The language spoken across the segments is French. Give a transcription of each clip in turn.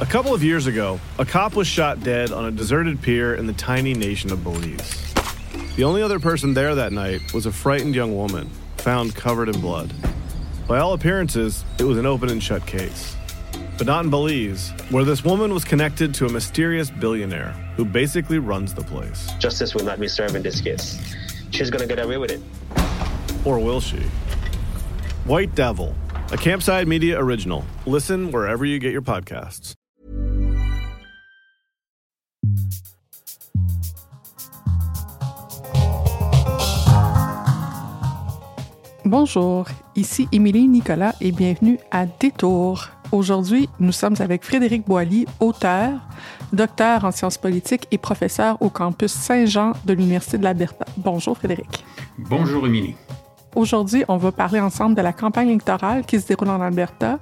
A couple of years ago, a cop was shot dead on a deserted pier in the tiny nation of Belize. The only other person there that night was a frightened young woman, found covered in blood. By all appearances, it was an open and shut case. But not in Belize, where this woman was connected to a mysterious billionaire who basically runs the place. Justice will not be served in this case. She's gonna get away with it. Or will she? White Devil, a Campside Media original. Listen wherever you get your podcasts. Bonjour, ici Émilie Nicolas et bienvenue à Détour. Aujourd'hui, nous sommes avec Frédéric Boilly, auteur, docteur en sciences politiques et professeur au campus Saint-Jean de l'Université de l'Alberta. Bonjour Frédéric. Bonjour Émilie. Aujourd'hui, on va parler ensemble de la campagne électorale qui se déroule en Alberta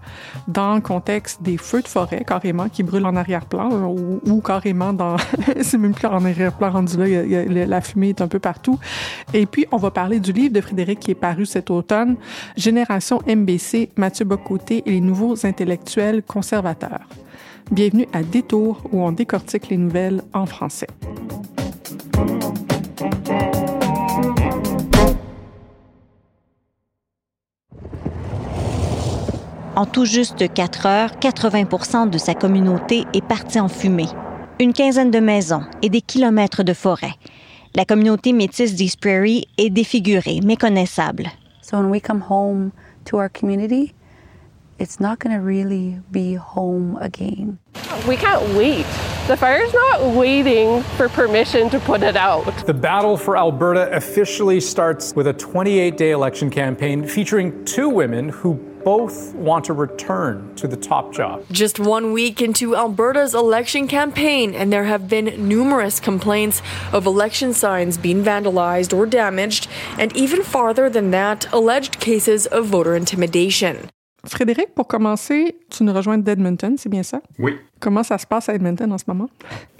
dans le contexte des feux de forêt, carrément, qui brûlent en arrière-plan ou, ou, carrément dans... c'est même plus en arrière-plan rendu là, la fumée est un peu partout. Et puis, on va parler du livre de Frédéric qui est paru cet automne, Génération MBC, Mathieu Bocoté et les nouveaux intellectuels conservateurs. Bienvenue à Détour où on décortique les nouvelles en français. En tout juste 4 heures, 80% de sa communauté est partie en fumée. Une quinzaine de maisons et des kilomètres de forêt. La communauté métisse d'East Prairie est défigurée, méconnaissable. So when we come home to our community, it's not going to really be home again. We can't wait. The fire's not waiting for permission to put it out. The battle for Alberta officially starts with a 28 day election campaign featuring two women who both want to return to the top job. Just one week into Alberta's election campaign, and there have been numerous complaints of election signs being vandalized or damaged, and even farther than that, alleged cases of voter intimidation. Frédéric, pour commencer, tu nous rejoins d'Edmonton, c'est bien ça? Oui. Comment ça se passe à Edmonton en ce moment?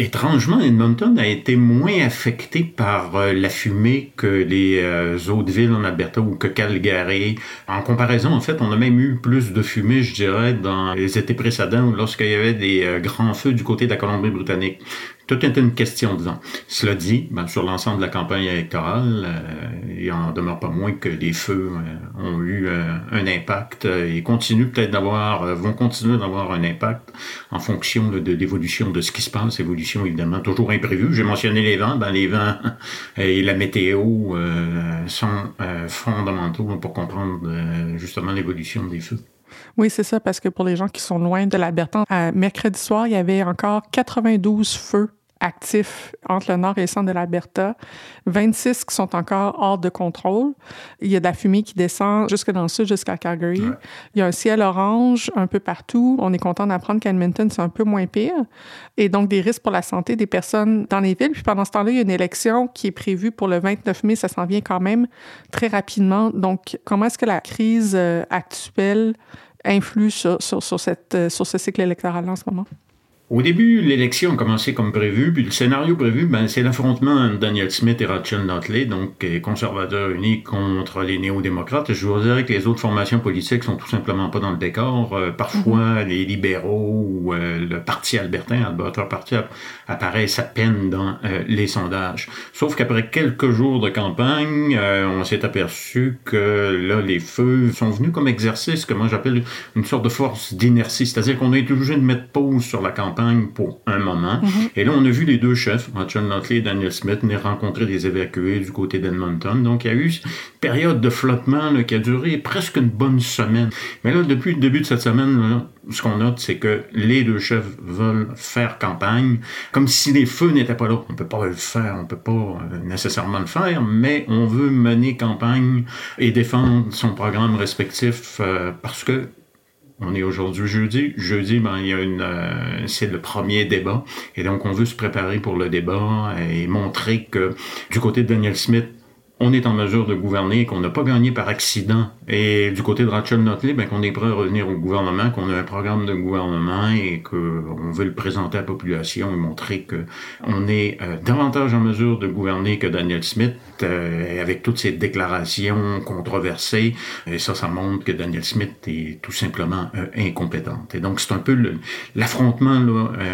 Étrangement, Edmonton a été moins affecté par euh, la fumée que les euh, autres villes en Alberta ou que Calgary. En comparaison, en fait, on a même eu plus de fumée, je dirais, dans les étés précédents lorsqu'il y avait des euh, grands feux du côté de la Colombie-Britannique. Tout est une question vent. Cela dit, ben, sur l'ensemble de la campagne électorale, euh, il en demeure pas moins que les feux euh, ont eu euh, un impact et continuent peut-être d'avoir, vont continuer d'avoir un impact en fonction de, l'évolution de ce qui se passe, évolution évidemment toujours imprévue. J'ai mentionné les vents, ben, les vents et la météo sont fondamentaux pour comprendre justement l'évolution des feux. Oui, c'est ça, parce que pour les gens qui sont loin de l'Alberta, mercredi soir, il y avait encore 92 feux actifs entre le nord et le centre de l'Alberta, 26 qui sont encore hors de contrôle. Il y a de la fumée qui descend jusque dans le sud, jusqu'à Calgary. Ouais. Il y a un ciel orange un peu partout. On est content d'apprendre qu'Edmonton, c'est un peu moins pire. Et donc, des risques pour la santé des personnes dans les villes. Puis pendant ce temps-là, il y a une élection qui est prévue pour le 29 mai. Ça s'en vient quand même très rapidement. Donc, comment est-ce que la crise actuelle influe sur, sur, sur, cette, sur ce cycle électoral en ce moment? Au début, l'élection a commencé comme prévu, puis le scénario prévu, ben, c'est l'affrontement entre Daniel Smith et Rachel Notley, donc conservateurs unis contre les néo-démocrates. Je vous dirais que les autres formations politiques sont tout simplement pas dans le décor. Euh, parfois, mm -hmm. les libéraux ou euh, le Parti albertain, Alberta Party, apparaissent à peine dans euh, les sondages. Sauf qu'après quelques jours de campagne, euh, on s'est aperçu que là, les feux sont venus comme exercice, que moi j'appelle une sorte de force d'inertie, c'est-à-dire qu'on a été obligé de mettre pause sur la campagne pour un moment. Mm -hmm. Et là, on a vu les deux chefs, Rachel Notley et Daniel Smith, venir rencontrer des évacués du côté d'Edmonton. Donc, il y a eu une période de flottement là, qui a duré presque une bonne semaine. Mais là, depuis le début de cette semaine, là, ce qu'on note, c'est que les deux chefs veulent faire campagne, comme si les feux n'étaient pas là. On peut pas le faire, on peut pas nécessairement le faire, mais on veut mener campagne et défendre son programme respectif euh, parce que On est aujourd'hui jeudi. Jeudi, ben, il y a une, euh, c'est le premier débat. Et donc, on veut se préparer pour le débat et montrer que du côté de Daniel Smith, on est en mesure de gouverner, qu'on n'a pas gagné par accident. Et du côté de Rachel Notley, ben, qu'on est prêt à revenir au gouvernement, qu'on a un programme de gouvernement et qu'on veut le présenter à la population et montrer qu'on est euh, davantage en mesure de gouverner que Daniel Smith, euh, avec toutes ces déclarations controversées. Et ça, ça montre que Daniel Smith est tout simplement euh, incompétent. Et donc, c'est un peu l'affrontement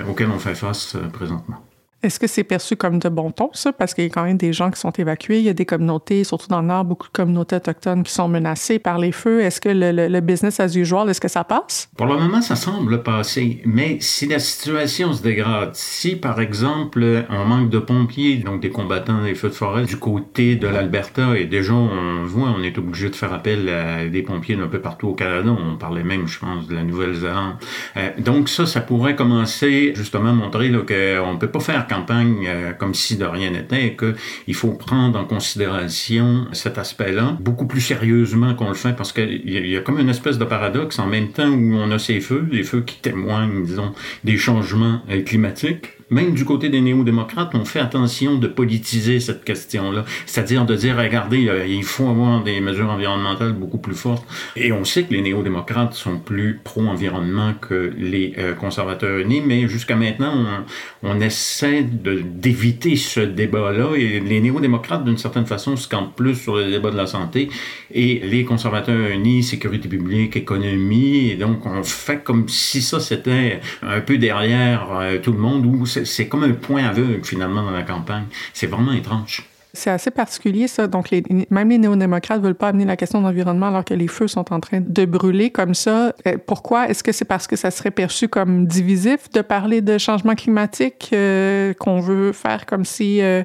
auquel on fait face présentement. Est-ce que c'est perçu comme de bon ton, ça? Parce qu'il y a quand même des gens qui sont évacués. Il y a des communautés, surtout dans le Nord, beaucoup de communautés autochtones qui sont menacées par les feux. Est-ce que le, business as usual, est-ce que ça passe? Pour le moment, ça semble passer. Mais si la situation se dégrade, si par exemple, on manque de pompiers, donc des combattants des feux de forêt du côté de l'Alberta, et déjà, on voit, on est obligé de faire appel à des pompiers d'un peu partout au Canada. On parlait même, je pense, de la Nouvelle-Zélande. Euh, donc ça, ça pourrait commencer justement à montrer qu'on ne peut pas faire campagne euh, comme si de rien n'était et qu'il faut prendre en considération cet aspect-là beaucoup plus sérieusement qu'on le fait parce qu'il y, a comme une espèce de paradoxe en même temps où on a ces feux, des feux qui témoignent, disons, des changements euh, climatiques même du côté des néo-démocrates, on fait attention de politiser cette question-là. C'est-à-dire de dire, regardez, euh, il faut avoir des mesures environnementales beaucoup plus fortes. Et on sait que les néo-démocrates sont plus pro-environnement que les euh, conservateurs unis, mais jusqu'à maintenant, on, on essaie d'éviter ce débat-là. Et les néo-démocrates, d'une certaine façon, se campent plus sur le débat de la santé. Et les conservateurs unis, sécurité publique, économie. Et donc, on fait comme si ça, c'était un peu derrière euh, tout le monde, où c'est comme un point aveugle finalement dans la campagne. C'est vraiment étrange. C'est assez particulier, ça. Donc, les, même les néo-démocrates ne veulent pas amener la question d'environnement alors que les feux sont en train de brûler comme ça. Euh, pourquoi? Est-ce que c'est parce que ça serait perçu comme divisif de parler de changement climatique, euh, qu'on veut faire comme si euh,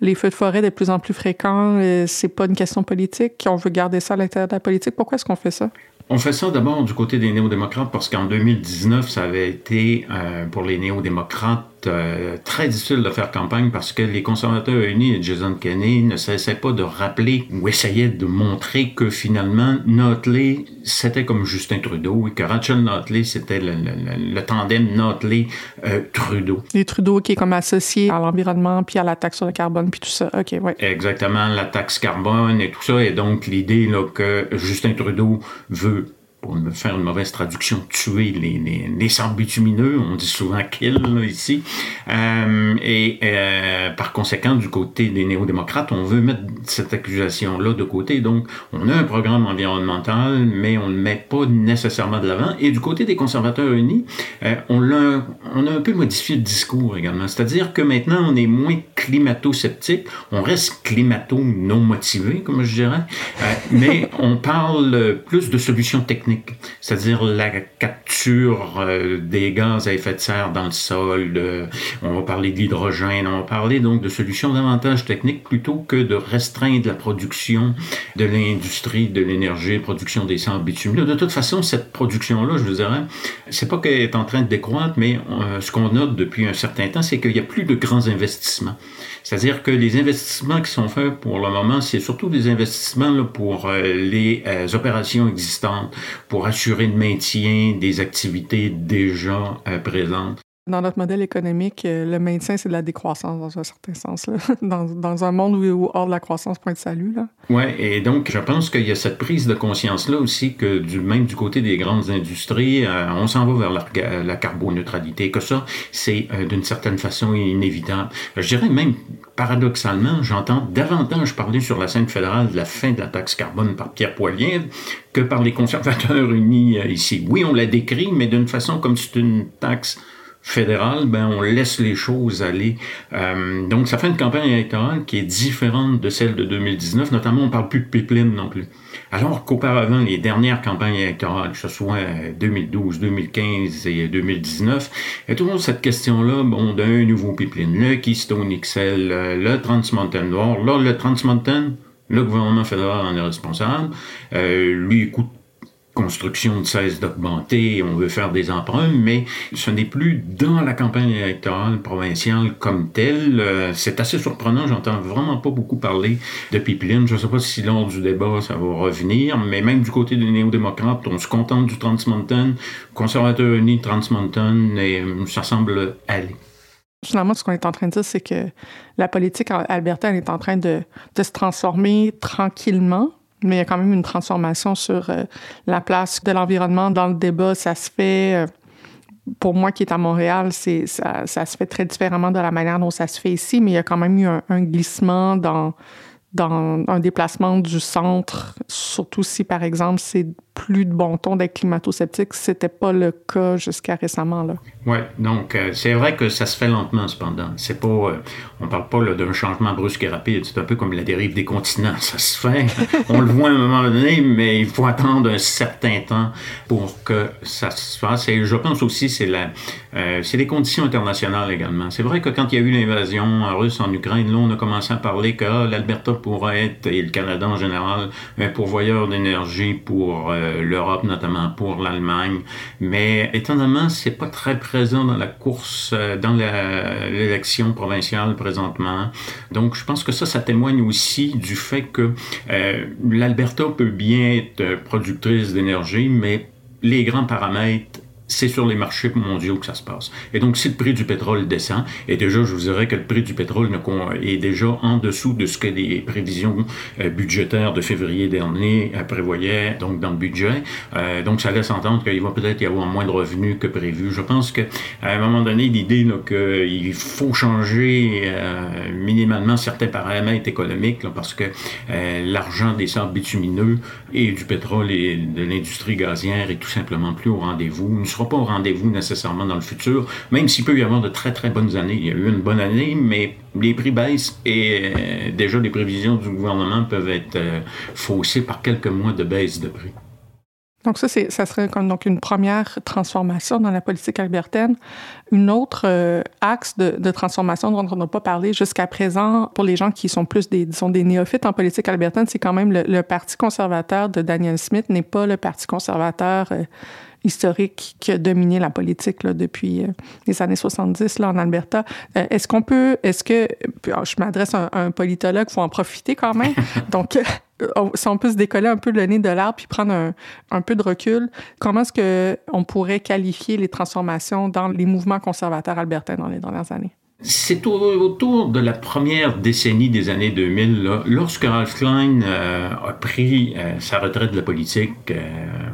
les feux de forêt de plus en plus fréquents, c'est pas une question politique, qu'on veut garder ça à l'intérieur de la politique? Pourquoi est-ce qu'on fait ça? On fait ça d'abord du côté des néo-démocrates parce qu'en 2019, ça avait été pour les néo-démocrates euh, très difficile de faire campagne parce que les conservateurs unis et Jason Kenney ne cessaient pas de rappeler ou essayaient de montrer que finalement Notley c'était comme Justin Trudeau et que Rachel Notley c'était le, tandem Notley-Trudeau. Les Trudeau qui est comme associé à l'environnement puis à la taxe sur le carbone puis tout ça. OK, ouais. Exactement, la taxe carbone et tout ça. Et donc l'idée que Justin Trudeau veut pour me faire une mauvaise traduction, tuer les, les, les sables bitumineux, on dit souvent kill là, ici. Euh, et euh, par conséquent, du côté des néo-démocrates, on veut mettre cette accusation-là de côté. Donc, on a un programme environnemental, mais on ne le met pas nécessairement de l'avant. Et du côté des conservateurs unis, euh, on, a, on a un peu modifié le discours également. C'est-à-dire que maintenant, on est moins climato-sceptique, on reste climato-non motivé, comme je dirais, euh, mais on parle plus de solutions techniques c'est-à-dire la capture euh, des gaz à effet de serre dans le sol. on va parler d'hydrogène, on va parler donc de solutions davantage techniques plutôt que de restreindre la production de l'industrie de l'énergie, production des sables bitumineux. De toute façon, cette production-là, je vous dirais, c'est pas qu'elle est en train de décroître, mais euh, ce qu'on note depuis un certain temps, c'est qu'il n'y a plus de grands investissements. C'est-à-dire que les investissements qui sont faits pour le moment, c'est surtout des investissements pour euh, les opérations existantes, pour assurer le maintien des activités déjà euh, présentes. Dans notre modèle économique, euh, le maintien, c'est de la décroissance dans un certain sens. Là. Dans, dans, un monde où, hors de la croissance, point de salut. Oui, et donc je pense qu'il y a cette prise de conscience-là aussi que même du côté des grandes industries, euh, on s'en va vers la, la, carboneutralité, que ça, c'est d'une certaine façon inévitable. Je dirais même, paradoxalement, j'entends davantage parler sur la scène fédérale de la fin de la taxe carbone par Pierre Poilievre que par les conservateurs unis euh, ici. Oui, on la décrit, mais d'une façon comme c'est une taxe fédérale, ben on laisse les choses aller. Euh, donc ça fait une campagne électorale qui est différente de celle de 2019. Notamment, on parle plus de pipeline non plus. Alors qu'auparavant, les dernières campagnes électorales, que ce soit 2012, 2015 et 2019, il y a toujours cette question-là, bon, d'un nouveau pipeline, le Keystone XL, le Trans Mountain Nord. Là, le Trans Mountain, le gouvernement fédéral en est responsable. Euh, lui, il coûte construction ne cesse d'augmenter, on veut faire des emprunts, mais ce n'est plus dans la campagne électorale provinciale comme telle. Euh, c'est assez surprenant, j'entends vraiment pas beaucoup parler de pipeline. Je ne sais pas si lors du débat ça va revenir, mais même du côté des néo-démocrates, on se contente du Trans Mountain, conservateur uni Trans et euh, ça semble aller. Finalement, ce qu'on est en train de dire, c'est que la politique albertaine est en train de se transformer tranquillement, mais il y a quand même une transformation sur euh, la place de l'environnement dans le débat. Ça se fait, euh, pour moi qui est à Montréal, c'est, ça, se fait très différemment de la manière dont ça se fait ici, mais il y a quand même eu un, un glissement dans, dans un déplacement du centre, surtout si, par exemple, c'est plus de bon ton d'être climato-sceptique. C'était pas le cas jusqu'à récemment. Oui, donc euh, c'est vrai que ça se fait lentement cependant. C'est pas, euh, on parle pas d'un changement brusque et rapide. C'est un peu comme la dérive des continents. Ça se fait, on le voit à un moment donné, mais il faut attendre un certain temps pour que ça se fasse. Et je pense aussi c'est la, euh, c'est les conditions internationales également. C'est vrai que quand il y a eu l'invasion russe en Ukraine, là on a commencé à parler que ah, l'Alberta pourrait être et le Canada en général un pourvoyeur d'énergie pour l'Europe, notamment pour l'Allemagne. Mais étonnamment, c'est pas très présent dans la course, euh, dans l'élection provinciale présentement. Donc, je pense que ça, ça témoigne aussi du fait que euh, l'Alberta peut bien être productrice d'énergie, mais les grands paramètres c'est sur les marchés mondiaux que ça se passe. Et donc, si le prix du pétrole descend, et déjà, je vous dirais que le prix du pétrole est déjà en dessous de ce que les prévisions euh, budgétaires de février dernier euh, prévoyaient, donc dans le budget. Euh, donc, ça laisse entendre qu'il va peut-être y avoir moins de revenus que prévu. Je pense qu'à un moment donné, l'idée qu'il faut changer minimalement certains paramètres économiques, parce que l'argent des sables bitumineux et du pétrole et de l'industrie gazière est tout simplement plus au rendez-vous pas au rendez-vous nécessairement dans le futur, même s'il peut y avoir de très très bonnes années. Il y a eu une bonne année, mais les prix baissent et euh, déjà les prévisions du gouvernement peuvent être euh, faussées par quelques mois de baisse de prix. Donc ça, ça serait comme donc une première transformation dans la politique albertaine. Une autre euh, axe de, transformation dont on n'a pas parlé jusqu'à présent, pour les gens qui sont plus des, disons, des néophytes en politique albertaine, c'est quand même le, Parti conservateur de Daniel Smith n'est pas le Parti conservateur historique qui a dominé la politique là, depuis euh, les années 70 là, en Alberta. Euh, est-ce qu'on peut, est-ce que, je m'adresse à un, politologue, il faut en profiter quand même. Donc, euh, si on peut se décoller un peu le nez de l'arbre puis prendre un, un, peu de recul, comment est-ce qu'on pourrait qualifier les transformations dans les mouvements conservateurs albertains dans les dernières années? C'est autour de la première décennie des années 2000, lorsque Ralph Klein euh, a pris euh, sa retraite de la politique euh,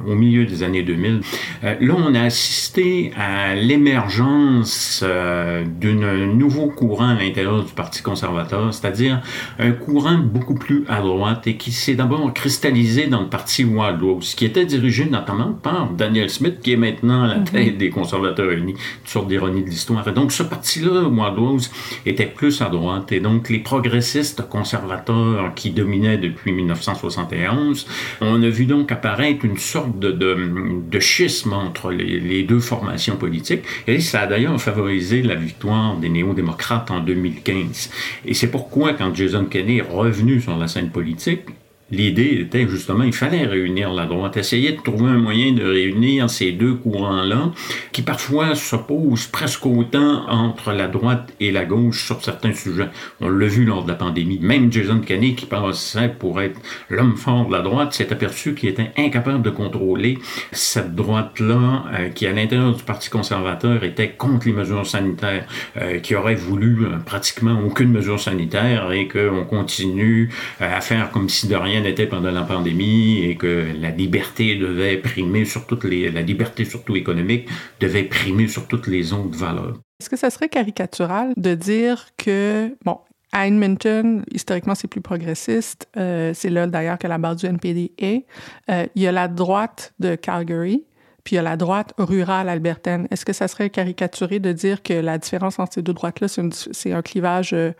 au milieu des années 2000. là, on a assisté à l'émergence d'un nouveau courant à l'intérieur du Parti conservateur, c'est-à-dire un courant beaucoup plus à droite et qui s'est d'abord cristallisé dans le Parti Wild Rose, qui était dirigé notamment par Daniel Smith, qui est maintenant à la mhm. tête des conservateurs unis, une sorte d'ironie de l'histoire. Et donc, ce parti-là, Wild était plus à droite. Et donc, les progressistes conservateurs qui dominaient depuis 1971, on a vu donc apparaître une sorte de, de, schisme entre les, les, deux formations politiques. Et ça a d'ailleurs favorisé la victoire des néo-démocrates en 2015. Et c'est pourquoi, quand Jason Kenney est revenu sur la scène politique, L'idée était justement, il fallait réunir la droite, essayer de trouver un moyen de réunir ces deux courants-là, qui parfois s'opposent presque autant entre la droite et la gauche sur certains sujets. On l'a vu lors de la pandémie. Même Jason Kenney, qui pensait pour être l'homme fort de la droite, s'est aperçu qu'il était incapable de contrôler cette droite-là, euh, qui à l'intérieur du Parti conservateur était contre les mesures sanitaires, euh, qui aurait voulu euh, pratiquement aucune mesure sanitaire et qu'on continue à faire comme si de rien était pendant la pandémie et que la liberté devait primer sur toutes les, la liberté surtout économique devait primer sur toutes les autres valeurs. Est-ce que ça serait caricatural de dire que, bon, à Edmonton, historiquement, c'est plus progressiste. Euh, c'est là, d'ailleurs, que la base du NPD est. Euh, il y a la droite de Calgary, puis il y a la droite rurale albertaine. Est-ce que ça serait caricaturé de dire que la différence entre ces deux droites-là, c'est un clivage euh,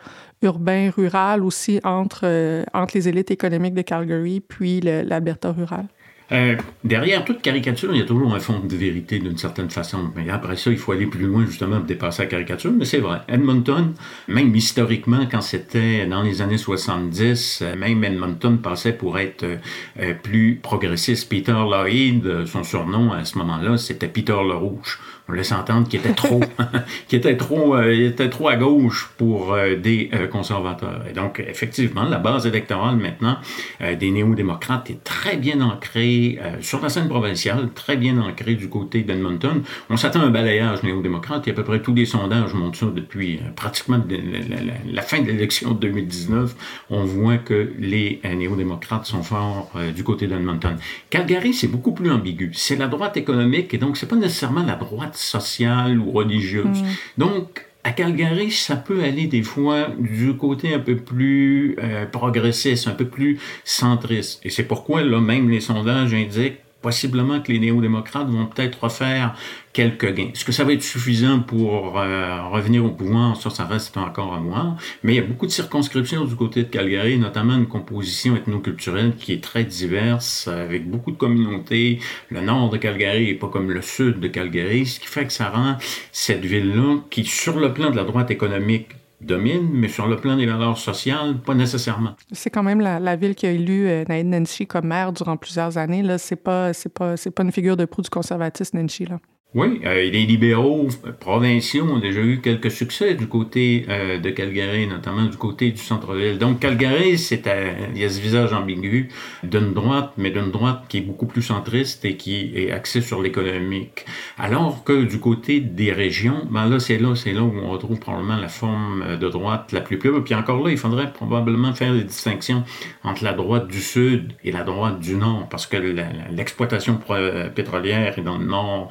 urbain-rural aussi entre, euh, entre les élites économiques de Calgary puis l'Alberta rural? Euh, derrière toute caricature, il y a toujours un fond de vérité d'une certaine façon. Mais après ça, il faut aller plus loin justement pour dépasser la caricature. Mais c'est vrai. Edmonton, même historiquement, quand c'était dans les années 70, euh, même Edmonton passait pour être euh, plus progressiste. Peter Lloyd, son surnom à ce moment-là, c'était Peter le Rouge on laisse entendre qu'il était trop, qu'il était trop, euh, était trop à gauche pour euh, des euh, conservateurs. Et donc, effectivement, la base électorale maintenant des néo-démocrates est très bien ancrée sur la scène provinciale, très bien ancrée du côté d'Edmonton. On s'attend à un balayage néo-démocrate. Il a à peu près tous les sondages montrent ça depuis pratiquement la, fin de l'élection de 2019. On voit que les néo-démocrates sont forts du côté d'Edmonton. Calgary, c'est beaucoup plus ambigu. C'est la droite économique et donc c'est pas nécessairement la droite sociale ou religieuse. Mm. Donc, à Calgary, ça peut aller des fois du côté un peu plus euh, progressiste, un peu plus centriste. Et c'est pourquoi, là, même les sondages indiquent possiblement que les néo-démocrates vont peut-être refaire quelques gains. Est-ce que ça va être suffisant pour euh, revenir au pouvoir? Ça, ça reste encore à voir. Mais il y a beaucoup de circonscriptions du côté de Calgary, notamment une composition ethnoculturelle qui est très diverse, avec beaucoup de communautés. Le nord de Calgary n'est pas comme le sud de Calgary, ce qui fait que ça rend cette ville-là, qui sur le plan de la droite économique domine, mais sur le plan des valeurs sociales, pas nécessairement. C'est quand même la, ville qui a élu euh, Naïd Nenshi comme maire durant plusieurs années. Là, c'est pas, c'est pas, c'est pas une figure de proue du conservatisme Nenshi là. Oui, euh, les libéraux provinciaux ont déjà eu quelques succès du côté euh, de Calgary, notamment du côté du centre-ville. Donc Calgary, c'est il y a ce visage ambigu d'une droite, mais d'une droite qui est beaucoup plus centriste et qui est axée sur l'économique. Alors que du côté des régions, ben là, c'est là, c'est là où on retrouve probablement la forme de droite la plus pure. Puis encore là, il faudrait probablement faire des distinctions entre la droite du sud et la droite du nord, parce que l'exploitation pétrolière est dans le nord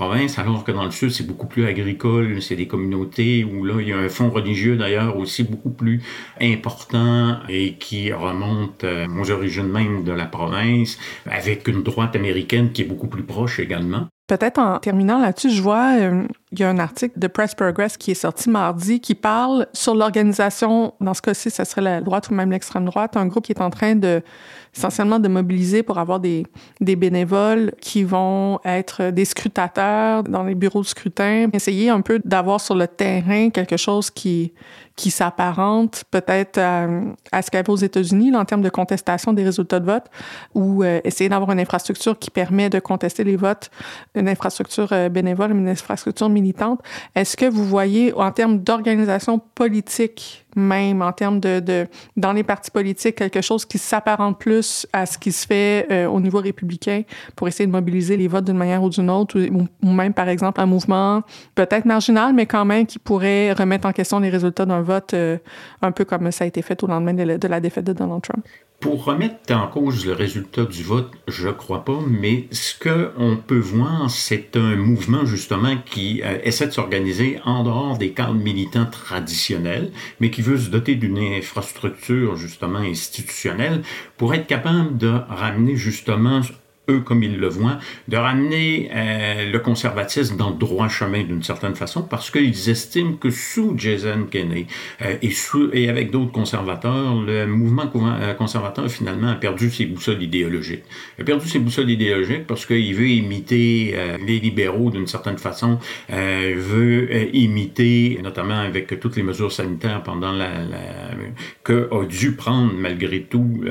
alors que dans le sud, c'est beaucoup plus agricole, c'est des communautés où là, il y a un fond religieux d'ailleurs aussi beaucoup plus important et qui remonte euh, aux origines même de la province, avec une droite américaine qui est beaucoup plus proche également. Peut-être en terminant là-dessus, je vois, euh, il y a un article de Press Progress qui est sorti mardi qui parle sur l'organisation, dans ce cas-ci, ce serait la droite ou même l'extrême droite, un groupe qui est en train de essentiellement de mobiliser pour avoir des, bénévoles qui vont être des scrutateurs dans les bureaux de scrutin, essayer un peu d'avoir sur le terrain quelque chose qui, qui s'apparente peut-être à, ce qu'il y avait aux États-Unis en termes de contestation des résultats de vote, ou euh, essayer d'avoir une infrastructure qui permet de contester les votes, une infrastructure euh, bénévole, une infrastructure militante. Est-ce que vous voyez, en termes d'organisation politique, même en termes de, de, dans les partis politiques, quelque chose qui s'apparente plus à ce qui se fait euh, au niveau républicain pour essayer de mobiliser les votes d'une manière ou d'une autre, ou, même, par exemple, un mouvement peut-être marginal, mais quand même qui pourrait remettre en question les résultats d'un vote, euh, un peu comme ça a été fait au lendemain de la défaite de Donald Trump. Pour remettre en cause le résultat du vote, je crois pas, mais ce qu'on peut voir, c'est un mouvement justement qui euh, essaie de s'organiser en dehors des cadres militants traditionnels, mais qui veut se doter d'une infrastructure justement institutionnelle pour être capable de ramener justement eux comme ils le voient, de ramener euh, le conservatisme dans le droit chemin d'une certaine façon, parce qu'ils estiment que sous Jason Kenney euh, et, sous, et avec d'autres conservateurs, le mouvement euh, conservateur finalement a perdu ses boussoles idéologiques. Il a perdu ses boussoles idéologiques parce qu'il veut imiter les libéraux d'une certaine façon, veut imiter, notamment avec toutes les mesures sanitaires pendant la, la que a dû prendre malgré tout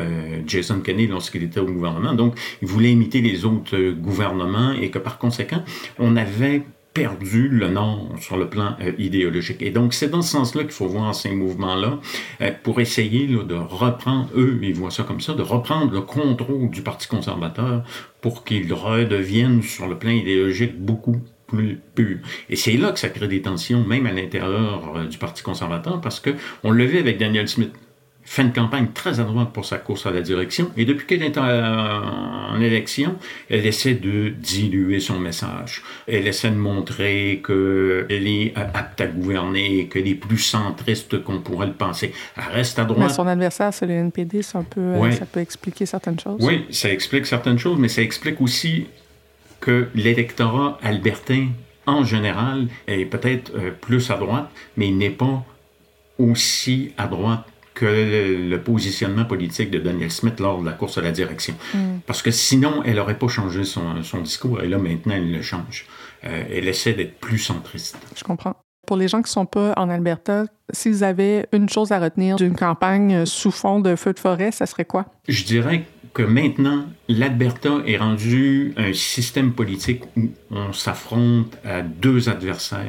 Jason Kenney lorsqu'il était au gouvernement. Donc, il voulait imiter les autres euh, gouvernements et que par conséquent, on avait perdu le nord sur le plan euh, idéologique. Et donc, c'est dans ce sens-là qu'il faut voir ces mouvements-là euh, pour essayer de reprendre, eux, ils voient ça comme ça, de reprendre le contrôle du Parti conservateur pour qu'il redevienne sur le plan idéologique beaucoup plus pur. Et c'est là que ça crée des tensions, même à l'intérieur du Parti conservateur, parce que on le vit avec Daniel Smith fait une campagne très à droite pour sa course à la direction. Et depuis qu'elle est en, élection, elle essaie de diluer son message. Elle essaie de montrer qu'elle est apte à gouverner, qu'elle est plus centriste qu'on pourrait le penser. Elle reste à droite. Mais son adversaire, c'est le NPD, ça peut, euh, ça peut expliquer certaines choses. Oui, ça explique certaines choses, mais ça explique aussi que l'électorat albertain, en général, est peut-être euh, plus à droite, mais il n'est pas aussi à droite que le, positionnement politique de Daniel Smith lors de la course à la direction. Mm. Parce que sinon, elle n'aurait pas changé son, son, discours, et là, maintenant, elle le change. Euh, elle essaie d'être plus centriste. Je comprends. Pour les gens qui ne sont pas en Alberta, s'ils avaient une chose à retenir d'une campagne sous fond de feu de forêt, ça serait quoi? Je dirais que maintenant, l'Alberta est rendu un système politique où on s'affronte à deux adversaires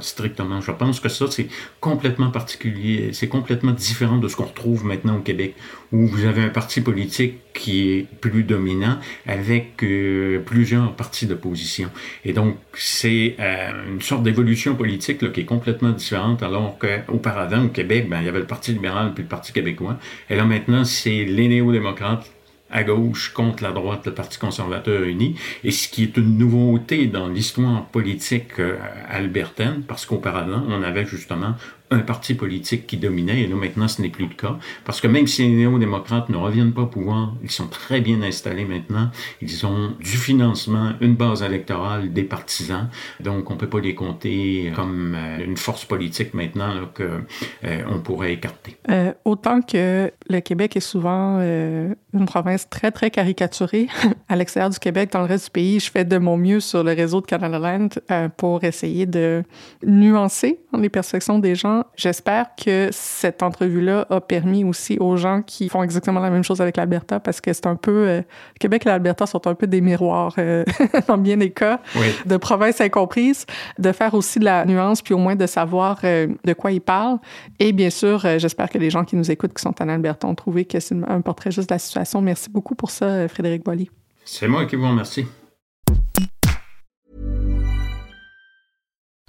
strictement. Je pense que ça, c'est complètement particulier, c'est complètement différent de ce qu'on retrouve maintenant au Québec, où vous avez un parti politique qui est plus dominant avec euh, plusieurs partis d'opposition. Et donc, c'est euh, une sorte d'évolution politique qui est complètement différente, alors qu'auparavant, au Québec, ben, il y avait le Parti libéral puis le Parti québécois. Et là, maintenant, c'est les néo-démocrates à gauche contre la droite, le Parti conservateur uni, et ce qui est une nouveauté dans l'histoire politique euh, albertaine, parce qu'auparavant, on avait justement un parti politique qui dominait, et là maintenant ce n'est plus le cas, parce que même si les néo-démocrates ne reviennent pas au pouvoir, ils sont très bien installés maintenant, ils ont du financement, une base électorale, des partisans, donc on peut pas les compter comme euh, une force politique maintenant qu'on euh, pourrait écarter. Euh, autant que le Québec est souvent une province très très caricaturée à l'extérieur du Québec, dans le reste du pays, je fais de mon mieux sur le réseau de Canada Land pour essayer de nuancer les perceptions des gens J'espère que cette entrevue-là a permis aussi aux gens qui font exactement la même chose avec l'Alberta, parce que c'est un peu... Euh, Québec et l'Alberta sont un peu des miroirs, euh, dans bien des cas, de provinces incomprises, de faire aussi de la nuance, puis au moins de savoir euh, de quoi ils parlent. Et bien sûr, j'espère que les gens qui nous écoutent, qui sont en Alberta, ont trouvé que c'est un portrait juste de la situation. Merci beaucoup pour ça, Frédéric Boilly. C'est moi qui vous remercie.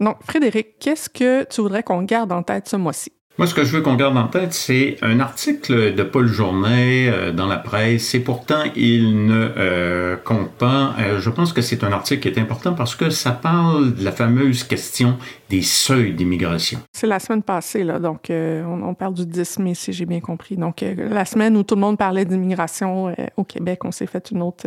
Donc, Frédéric, qu'est-ce que tu voudrais qu'on garde en tête ce mois-ci? Moi, ce que je veux qu'on garde en tête, c'est un article de Paul Journet euh, dans la presse. Et pourtant, il ne euh, compte pas. Euh, je pense que c'est un article qui est important parce que ça parle de la fameuse question des seuils d'immigration. C'est la semaine passée, là. Donc, on, parle du 10 mai, si j'ai bien compris. Donc, la semaine où tout le monde parlait d'immigration au Québec, on s'est fait une autre,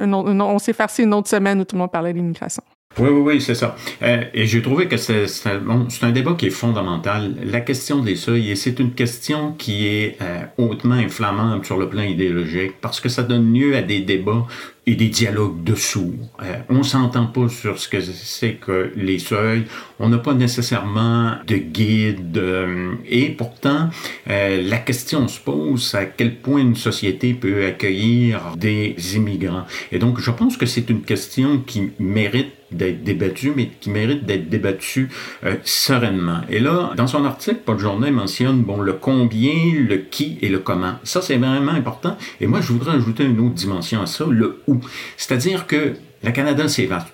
une autre on s'est farci une autre semaine où tout le monde parlait d'immigration. Oui, oui, oui, c'est ça. Euh, et j'ai trouvé que c'est bon, un débat qui est fondamental. La question des seuils, et c'est une question qui est euh, hautement inflammable sur le plan idéologique, parce que ça donne lieu à des débats et des dialogues dessous. Euh, on s'entend pas sur ce que c'est que les seuils. On n'a pas nécessairement de guide. Euh, et pourtant, euh, la question se pose à quel point une société peut accueillir des immigrants. Et donc, je pense que c'est une question qui mérite d'être débattue, mais qui mérite d'être débattue euh, sereinement. Et là, dans son article, Paul Journée mentionne bon le combien, le qui et le comment. Ça, c'est vraiment important. Et moi, je voudrais ajouter une autre dimension à ça, le où. C'est-à-dire que le Canada, c'est vaste.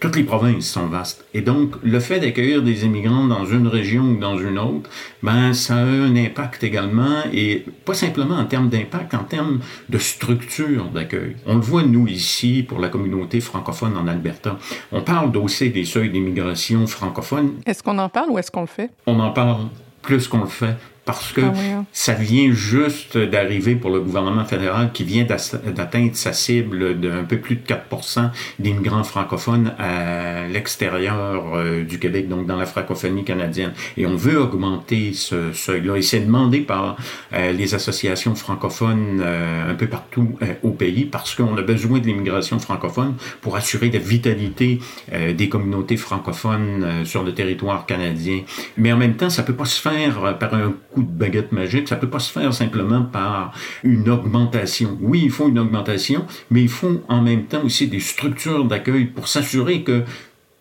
Toutes les provinces sont vastes. Et donc, le fait d'accueillir des immigrants dans une région ou dans une autre, ben, ça a un impact également, et pas simplement en termes d'impact, en termes de structure d'accueil. On le voit, nous, ici, pour la communauté francophone en Alberta. On parle d'aussi des seuils d'immigration francophone. Est-ce qu'on en parle ou est-ce qu'on le fait? On en parle plus qu'on le fait parce que ah hein. ça vient juste d'arriver pour le gouvernement fédéral qui vient d'atteindre sa cible d'un peu plus de 4% d'immigrants francophones à l'extérieur euh, du Québec, donc dans la francophonie canadienne. Et on veut augmenter ce seuil-là. Et c'est demandé par euh, les associations francophones euh, un peu partout au pays parce qu'on a besoin de l'immigration francophone pour assurer la vitalité des communautés francophones sur le territoire canadien. Mais en même temps, ça peut pas se faire par un de baguette magique. Ça peut pas se faire simplement par une augmentation. Oui, il faut une augmentation, mais il faut en même temps aussi des structures d'accueil pour s'assurer que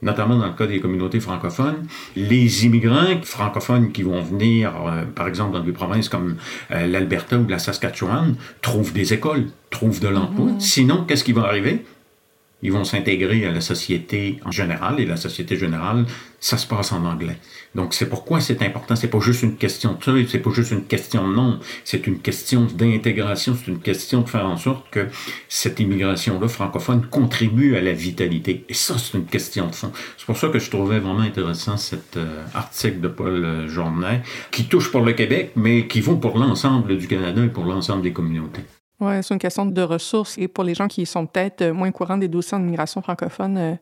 notamment dans le cas des communautés francophones, les immigrants francophones qui vont venir, euh, par exemple, dans des provinces comme euh, l'Alberta ou la Saskatchewan, trouvent des écoles, trouvent de l'emploi. Mm-hmm. Sinon, qu'est-ce qui va arriver? Ils vont s'intégrer à la société en général, et la société générale, ça se passe en anglais. Donc c'est pourquoi c'est important. C'est pas juste une question de ça, c'est pas juste une question de nom, c'est une question d'intégration, c'est une question de faire en sorte que cette immigration-là francophone contribue à la vitalité. Et ça, c'est une question de fond. C'est pour ça que je trouvais vraiment intéressant cet euh, article de Paul Journet, qui touche pour le Québec, mais qui vaut pour l'ensemble du Canada et pour l'ensemble des communautés. Oui, c'est une question de ressources. Et pour les gens qui sont peut-être euh, moins courants des dossiers en immigration francophone, euh,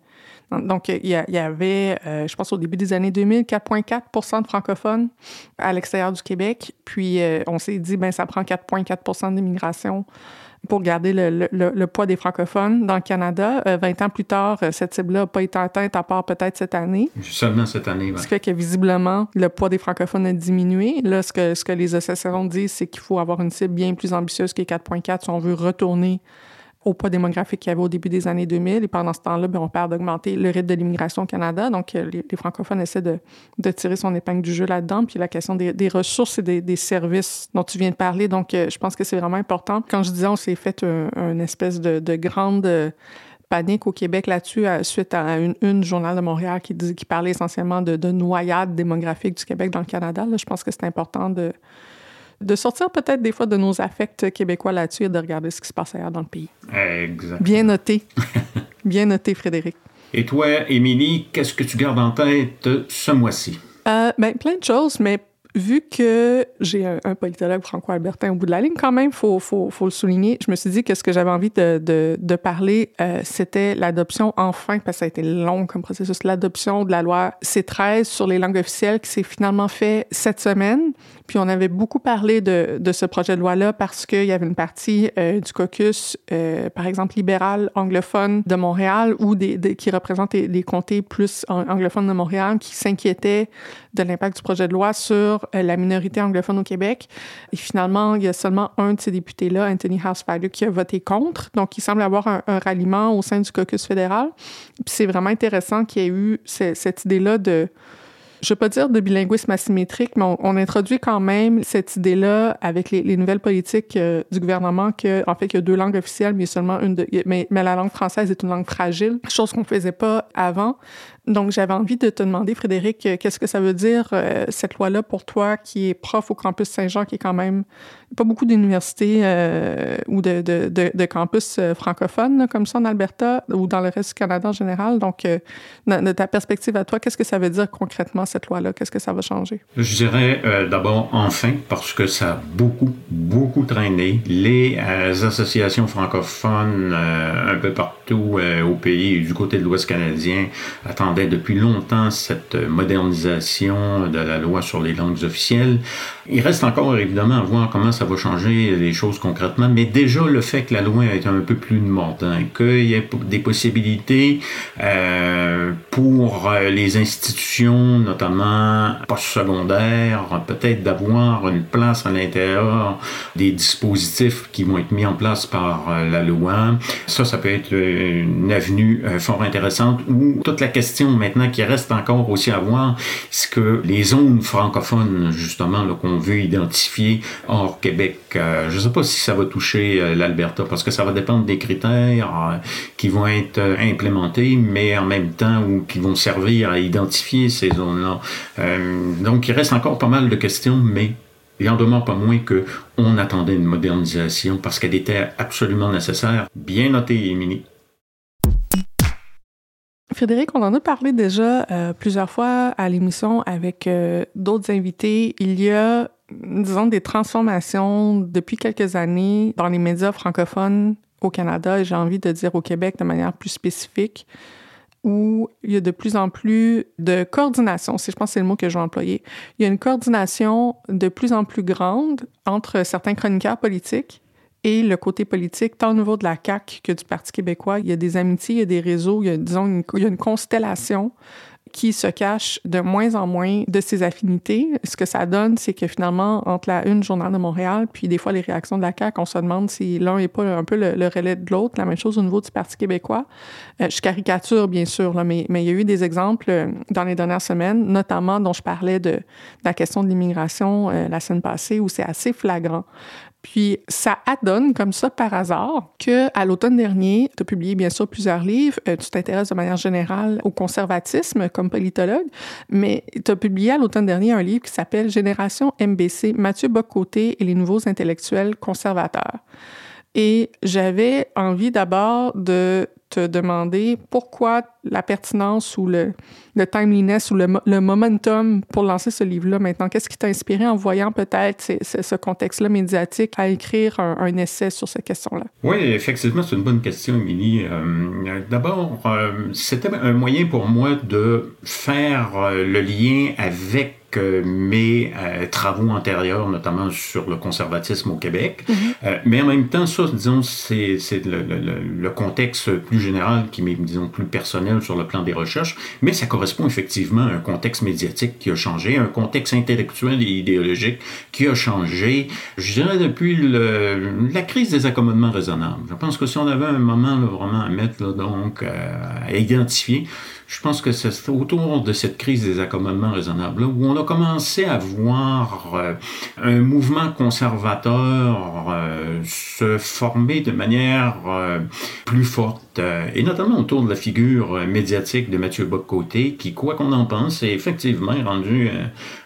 donc il y, avait, euh, je pense au début des années 2000, 4,4% de francophones à l'extérieur du Québec. Puis on s'est dit, ben ça prend 4,4% d'immigration pour garder le, le, le, poids des francophones dans le Canada. 20 euh, ans plus tard, euh, cette cible-là n'a pas été atteinte à part peut-être cette année. Seulement cette année, oui. Ce qui fait que visiblement, le poids des francophones a diminué. Là, ce que, ce que les associations disent, c'est qu'il faut avoir une cible bien plus ambitieuse que 4.4 si on veut retourner au poids démographique qu'il y avait au début des années 2000. Et pendant ce temps-là, bien, on perd d'augmenter le rythme de l'immigration au Canada. Donc, euh, les, francophones essaient de, de, tirer son épingle du jeu là-dedans. Puis la question des, des ressources et des, des, services dont tu viens de parler. Donc, euh, je pense que c'est vraiment important. Quand je disais, on s'est fait une espèce de, de grande euh, panique au Québec là-dessus suite à une, une, journal de Montréal qui, qui parlait essentiellement de, de noyade démographique du Québec dans le Canada. Je pense que c'est important de de sortir peut-être des fois de nos affects québécois là-dessus et de regarder ce qui se passe ailleurs dans le pays. Exactement. Bien noté. Bien noté, Frédéric. Et toi, Émilie, qu'est-ce que tu gardes en tête ce mois-ci? Euh, ben, plein de choses, mais vu que j'ai un, politologue franco-albertain au bout de la ligne, quand même, il faut, faut, faut, le souligner, je me suis dit que ce que j'avais envie de, de, de parler, euh, c'était l'adoption, enfin, parce que ça a été long comme processus, l'adoption de la loi C13 sur les langues officielles qui s'est finalement fait cette semaine. Puis on avait beaucoup parlé de, de ce projet de loi-là parce qu'il y avait une partie euh, du caucus, euh, par exemple libéral anglophone de Montréal ou des, qui représente les, comtés plus anglophones de Montréal qui s'inquiétaient de l'impact du projet de loi sur euh, la minorité anglophone au Québec. Et finalement, il y a seulement un de ces députés-là, Anthony Housefather, qui a voté contre. Donc, il semble avoir un, ralliement au sein du caucus fédéral. Puis c'est vraiment intéressant qu'il y ait eu cette idée-là de je ne veux pas dire de bilinguisme asymétrique, mais on, introduit quand même cette idée-là avec les, nouvelles politiques euh, du gouvernement que, en fait, il y a deux langues officielles, mais seulement une mais, mais la langue française est une langue fragile, chose qu'on ne faisait pas avant. Donc, j'avais envie de te demander, Frédéric, euh, qu'est-ce que ça veut dire, euh, cette loi-là, pour toi, qui est prof au campus Saint-Jean, qui est quand même pas beaucoup d'universités euh, ou de, campus francophones, comme ça, en Alberta, ou dans le reste du Canada en général? Donc, de, ta perspective à toi, qu'est-ce que ça veut dire concrètement, cette loi-là? Qu'est-ce que ça va changer? Je dirais d'abord, enfin, parce que ça a beaucoup, beaucoup traîné. Les associations francophones un peu partout au pays, du côté de l'Ouest canadien, attendent depuis longtemps cette modernisation de la loi sur les langues officielles. Il reste encore évidemment à voir comment ça va changer les choses concrètement, mais déjà le fait que la loi est un peu plus mordant, qu'il y ait des possibilités euh, pour les institutions, notamment postsecondaires, peut-être d'avoir une place à l'intérieur des dispositifs qui vont être mis en place par euh, la loi. Ça, ça peut être une avenue euh, fort intéressante ou toute la question maintenant qui reste encore aussi à voir, c'est que les zones francophones, justement, qu'on veut identifier hors Québec, euh, je ne sais pas si ça va toucher euh, l'Alberta, parce que ça va dépendre des critères euh, qui vont être implémentés, mais en même temps, ou qui vont servir à identifier ces zones-là. donc, il reste encore pas mal de questions, mais il en demeure pas moins que on attendait une modernisation parce qu'elle était absolument nécessaire. Bien noté, Émilie. Frédéric, on en a parlé déjà euh, plusieurs fois à l'émission avec euh, d'autres invités. Il y a, disons, des transformations depuis quelques années dans les médias francophones au Canada et j'ai envie de dire au Québec de manière plus spécifique, où il y a de plus en plus de coordination, si je pense que c'est le mot que je vais employer. Il y a une coordination de plus en plus grande entre certains chroniqueurs politiques et le côté politique, tant au niveau de la CAQ que du Parti québécois. Il y a des amitiés, il y a des réseaux, il y a, disons, une, il y a une constellation qui se cache de moins en moins de ses affinités. Ce que ça donne, c'est que finalement, entre la une Journal de Montréal, puis des fois les réactions de la CAQ, on se demande si l'un n'est pas un peu le, relais de l'autre. La même chose au niveau du Parti québécois. Euh, je caricature, bien sûr, là, mais, il y a eu des exemples euh, dans les dernières semaines, notamment dont je parlais de, la question de l'immigration euh, la semaine passée, où c'est assez flagrant Puis ça adonne comme ça par hasard que à l'automne dernier, tu as publié bien sûr plusieurs livres, euh, tu t'intéresses de manière générale au conservatisme comme politologue, mais tu as publié à l'automne dernier un livre qui s'appelle Génération MBC, Mathieu Bocoté et les nouveaux intellectuels conservateurs. Et j'avais envie d'abord de te demander pourquoi la pertinence ou le, le timeliness ou le, le, momentum pour lancer ce livre-là maintenant. Qu'est-ce qui t'a inspiré en voyant peut-être ce contexte-là médiatique à écrire un, essai sur cette question-là? Oui, effectivement, c'est une bonne question, Émilie. Euh, D'abord, euh, c'était un moyen pour moi de faire euh, le lien avec mes euh, travaux antérieurs, notamment sur le conservatisme au Québec. Mm-hmm. euh, mais en même temps, ça, disons, c'est le, le, le, contexte plus général qui m'est, disons, plus personnel sur le plan des recherches, mais ça correspond effectivement à un contexte médiatique qui a changé, un contexte intellectuel et idéologique qui a changé, je dirais, depuis le, la crise des accommodements raisonnables. Je pense que si on avait un moment là, vraiment à mettre, là, donc, euh, à identifier, je pense que c'est autour de cette crise des accommodements raisonnables où on a commencé à voir euh, un mouvement conservateur euh, se former de manière euh, plus forte, euh, et notamment autour de la figure euh, médiatique de Mathieu Bocoté, qui, quoi qu'on en pense, est effectivement rendu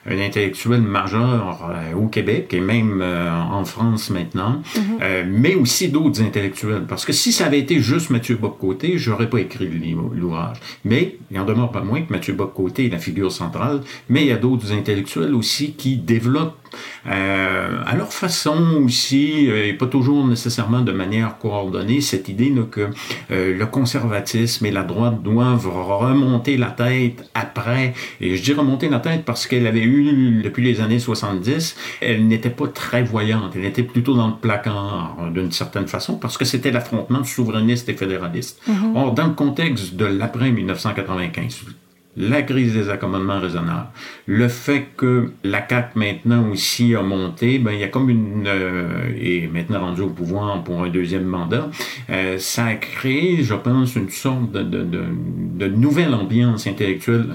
un intellectuel majeur au Québec et même en France maintenant, mm-hmm. mais aussi d'autres intellectuels. Parce que si ça avait été juste Mathieu Bocoté, j'aurais pas écrit l'ouvrage. Mais il en demeure pas moins que Mathieu Bocoté est la figure centrale, mais il y a d'autres intellectuels aussi qui développent euh, à leur façon aussi, euh, et pas toujours nécessairement de manière coordonnée, cette idée là, que euh, le conservatisme et la droite doivent remonter la tête après. Et je dis remonter la tête parce qu'elle avait eu, depuis les années 70, elle n'était pas très voyante, elle était plutôt dans le placard d'une certaine façon, parce que c'était l'affrontement souverainiste et fédéraliste. Mm-hmm. Or, dans le contexte de l'après 1995, la crise des accommodements raisonnables, le fait que la CAC maintenant aussi a monté, ben il y a comme une euh, et maintenant rendu au pouvoir pour un deuxième mandat, euh, ça a créé, je pense, une sorte de, de, de, de nouvelle ambiance intellectuelle.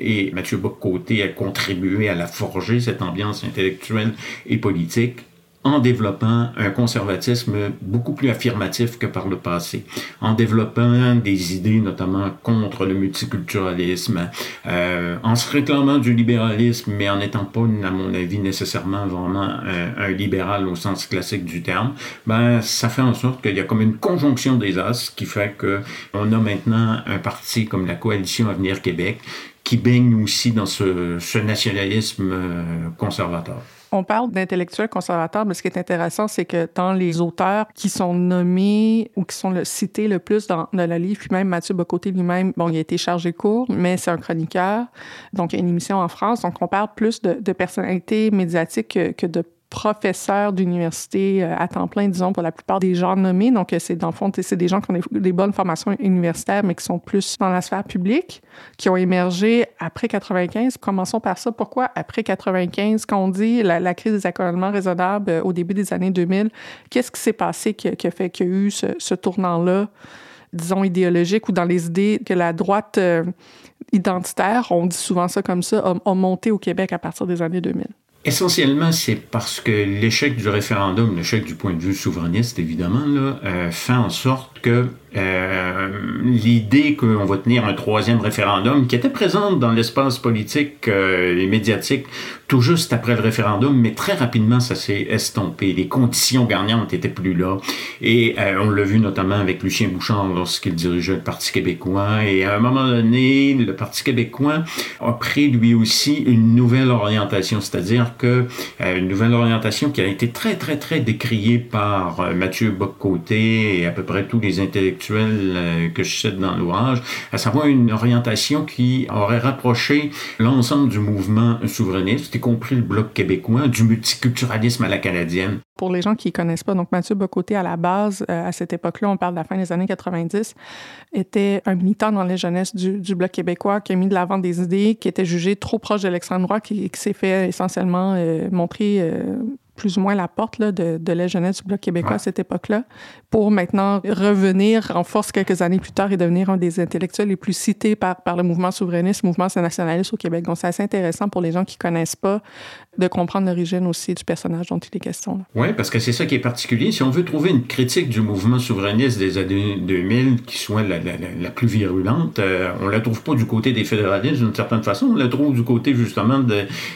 Et Mathieu Bocoté a contribué à la forger, cette ambiance intellectuelle et politique en développant un conservatisme beaucoup plus affirmatif que par le passé, en développant des idées notamment contre le multiculturalisme, euh, en se réclamant du libéralisme, mais en n'étant pas, à mon avis, nécessairement vraiment un, un, libéral au sens classique du terme, ben ça fait en sorte qu'il y a comme une conjonction des as qui fait que on a maintenant un parti comme la Coalition Avenir Québec qui baigne aussi dans ce, ce nationalisme euh, conservateur. On parle d'intellectuels conservateurs, mais ce qui est intéressant, c'est que dans les auteurs qui sont nommés ou qui sont cités le plus dans, dans, le livre, puis même Mathieu Bocoté lui-même, bon, il a été chargé court, mais c'est un chroniqueur, donc il y a une émission en France, donc on parle plus de, personnalités médiatiques que, que de professeurs d'université euh, à temps plein, disons, pour la plupart des gens nommés. Donc, c'est dans le fond, c'est des gens qui ont des, bonnes formations universitaires, mais qui sont plus dans la sphère publique, qui ont émergé après 95. Commençons par ça. Pourquoi après 95, quand on dit la, crise des accommodements raisonnables euh, au début des années 2000, qu'est-ce qui s'est passé qui, a fait qu'il y a eu ce, tournant-là, disons, idéologique ou dans les idées que la droite euh, identitaire, on dit souvent ça comme ça, a monté au Québec à partir des années 2000? Essentiellement, c'est parce que l'échec du référendum, l'échec du point de vue souverainiste, évidemment, là, euh, fait en sorte que euh, l'idée qu'on va tenir un troisième référendum, qui était présente dans l'espace politique euh, et médiatique tout juste après le référendum, mais très rapidement ça s'est estompé. Les conditions gagnantes n'étaient plus là. Et euh, on l'a vu notamment avec Lucien Bouchard lorsqu'il dirigeait le Parti québécois. Et à un moment donné, le Parti québécois a pris lui aussi une nouvelle orientation, c'est-à-dire que euh, une nouvelle orientation qui a été très très très décriée par Mathieu Boccoté et à peu près tous les intellectuels euh, que je cite dans l'ouvrage, à savoir une orientation qui aurait rapproché l'ensemble du mouvement souverainiste y compris le Bloc québécois, du multiculturalisme à la canadienne. Pour les gens qui ne connaissent pas, donc Mathieu Bocoté, à la base, euh, à cette époque-là, on parle de la fin des années 90, était un militant dans les jeunesses du, Bloc québécois qui a mis de l'avant des idées qui étaient jugées trop proches de l'extrême droite, qui, qui s'est fait essentiellement euh, montrer plus ou moins la porte là, de, de la jeunesse du Bloc québécois à cette époque-là, pour maintenant revenir en force quelques années plus tard et devenir un des intellectuels les plus cités par, par le mouvement souverainiste, le mouvement nationaliste au Québec. Donc, c'est assez intéressant pour les gens qui connaissent pas de comprendre l'origine aussi du personnage dont il est question. Oui, parce que c'est ça qui est particulier. Si on veut trouver une critique du mouvement souverainiste des années 2000 qui soit la, la, la plus virulente, euh, on la trouve pas du côté des fédéralistes d'une certaine façon, on la trouve du côté justement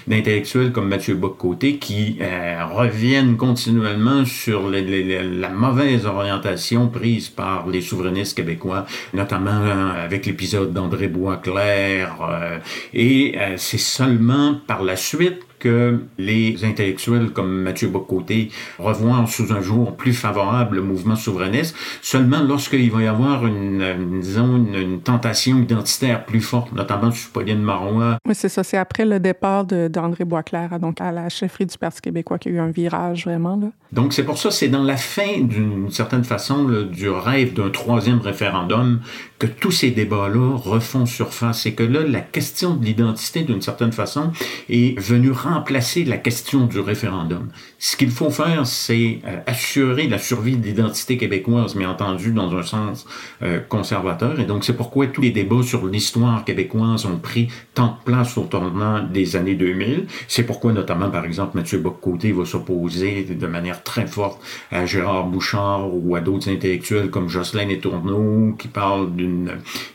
d'intellectuels comme Mathieu Bock-Côté qui euh, reviennent continuellement sur la mauvaise orientation prise par les souverainistes québécois, notamment euh, avec l'épisode d'André Boisclair. Euh, et euh, c'est seulement par la suite que les intellectuels comme Mathieu Bocoté revoient sous un jour plus favorable le mouvement souverainiste, seulement lorsqu'il va y avoir une, disons, une, tentation identitaire plus forte, notamment sous Pauline Marois. Oui, c'est ça. C'est après le départ d'André Boisclair, donc à la chefferie du Parti québécois, qu'il y a eu un virage vraiment. Là. Donc c'est pour ça, c'est dans la fin, d'une certaine façon, là, du rêve d'un troisième référendum que tous ces débats-là refont surface et que là, la question de l'identité, d'une certaine façon, est venue remplacer la question du référendum. Ce qu'il faut faire, c'est euh, assurer la survie de l'identité québécoise, mais entendu dans un sens euh, conservateur. Et donc, c'est pourquoi tous les débats sur l'histoire québécoise ont pris tant de place au tournant des années 2000. C'est pourquoi, notamment, par exemple, Mathieu Bock-Côté va s'opposer de manière très forte à Gérard Bouchard ou à d'autres intellectuels comme Jocelyn et Tourneau qui parlent d'une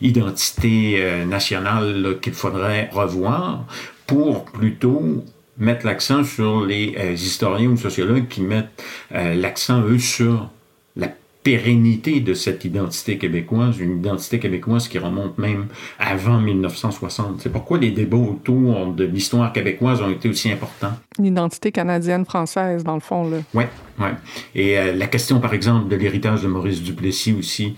identité euh, nationale qu'il faudrait revoir pour plutôt mettre l'accent sur les euh, historiens ou sociologues qui mettent euh, l'accent, eux, sur la pérennité de cette identité québécoise, une identité québécoise qui remonte même avant 1960. C'est pourquoi les débats autour de l'histoire québécoise ont été aussi importants. L'identité canadienne-française, dans le fond. Là. Oui, ouais. Et euh, la question, par exemple, de l'héritage de Maurice Duplessis aussi,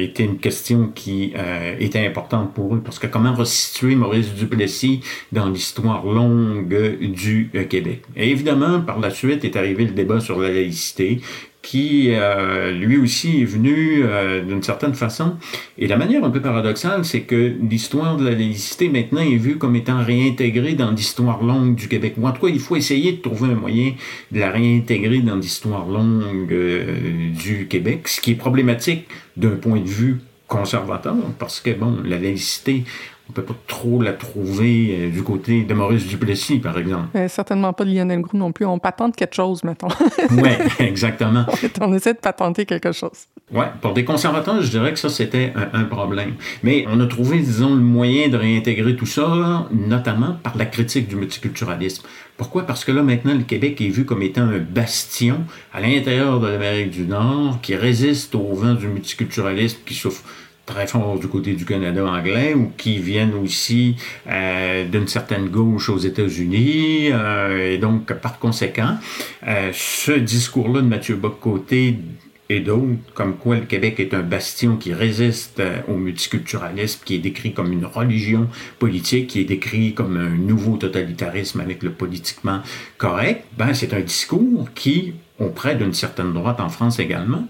était une question qui euh, était importante pour eux, parce que comment resituer Maurice Duplessis dans l'histoire longue du euh, Québec? Et évidemment, par la suite est arrivé le débat sur la laïcité, qui euh, lui aussi est venu euh, d'une certaine façon. Et la manière un peu paradoxale, c'est que l'histoire de la laïcité maintenant est vue comme étant réintégrée dans l'histoire longue du Québec. Ou en tout cas, il faut essayer de trouver un moyen de la réintégrer dans l'histoire longue euh, du Québec, ce qui est problématique d'un point de vue conservateur, parce que, bon, la laïcité, on peut pas trop la trouver euh, du côté de Maurice Duplessis, par exemple. Euh, certainement pas de Lionel Groux non plus. On patente quelque chose, mettons. oui, exactement. on essaie de patenter quelque chose. Oui, pour des conservateurs, je dirais que ça, c'était un, un, problème. Mais on a trouvé, disons, le moyen de réintégrer tout ça, notamment par la critique du multiculturalisme. Pourquoi? Parce que là, maintenant, le Québec est vu comme étant un bastion à l'intérieur de l'Amérique du Nord qui résiste au vent du multiculturalisme qui souffre très fort du côté du Canada anglais ou qui viennent aussi euh, d'une certaine gauche aux États-Unis. Euh, et donc, par conséquent, euh, ce discours-là de Mathieu Bock-Côté et d'autres, comme quoi le Québec est un bastion qui résiste au multiculturalisme, qui est décrit comme une religion politique, qui est décrit comme un nouveau totalitarisme avec le politiquement correct, ben c'est un discours qui, auprès d'une certaine droite en France également,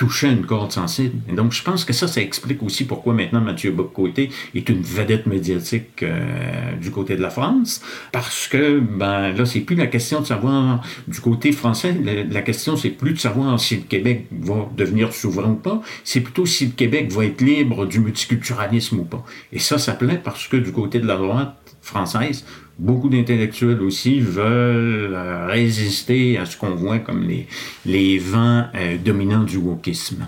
touchait une corde sensible. Donc, je pense que ça, ça explique aussi pourquoi maintenant Mathieu Bock-Côté est une vedette médiatique euh, du côté de la France. Parce que, ben, là, c'est plus la question de savoir du côté français, la question, c'est plus de savoir si le Québec va devenir souverain ou pas, c'est plutôt si le Québec va être libre du multiculturalisme ou pas. Et ça, ça plaît parce que du côté de la droite française, beaucoup d'intellectuels aussi veulent euh, résister à ce qu'on voit comme les, les vents euh, dominants du wokisme.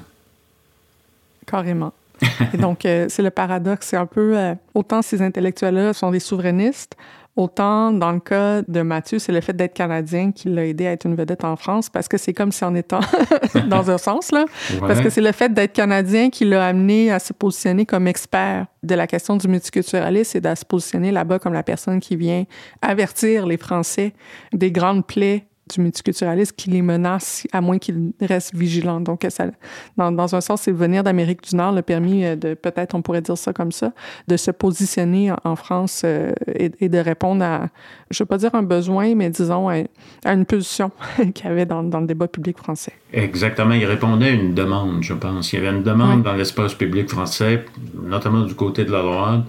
Carrément. Et donc, euh, c'est le paradoxe. C'est un peu, autant ces intellectuels-là sont des souverainistes, Autant dans le cas de Mathieu, c'est le fait d'être canadien qui l'a aidé à être une vedette en France, parce que c'est comme si en étant dans un sens, là. Ouais. Parce que c'est le fait d'être canadien qui l'a amené à se positionner comme expert de la question du multiculturalisme et à se positionner là-bas comme la personne qui vient avertir les Français des grandes plaies du multiculturalisme qui les menace à moins qu'ils restent vigilants. Donc, ça, dans, dans un sens, c'est venir d'Amérique du Nord le permis de, peut-être on pourrait dire ça comme ça, de se positionner en, en France euh, et, et, de répondre à, je ne veux pas dire un besoin, mais disons à, à une pulsion qu'il y avait dans, dans, le débat public français. Exactement. Il répondait à une demande, je pense. Il y avait une demande oui. dans l'espace public français, notamment du côté de la droite,